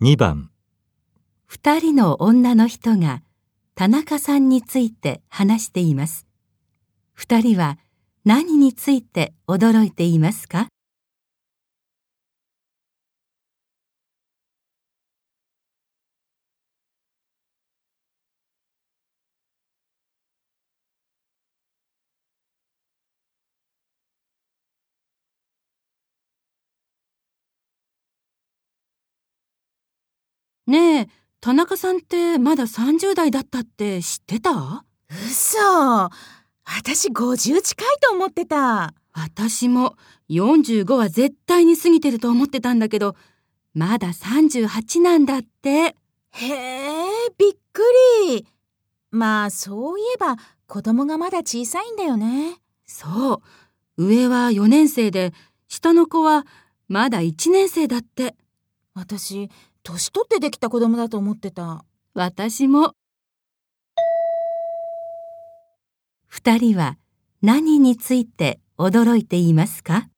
2番2人の女の人が田中さんについて話しています。2人は何について驚いていますか？ねえ、田中さんってまだ30代だったって知ってた？嘘私50近いと思ってた。私も45は絶対に過ぎてると思ってたんだけど、まだ38なんだって。へえ、びっくり。まあ、そういえば子供がまだ小さいんだよね。そう。上は4年生で、下の子はまだ1年生だって。私、年取ってできた子供だと思ってた。私も。二人は何について驚いていますか？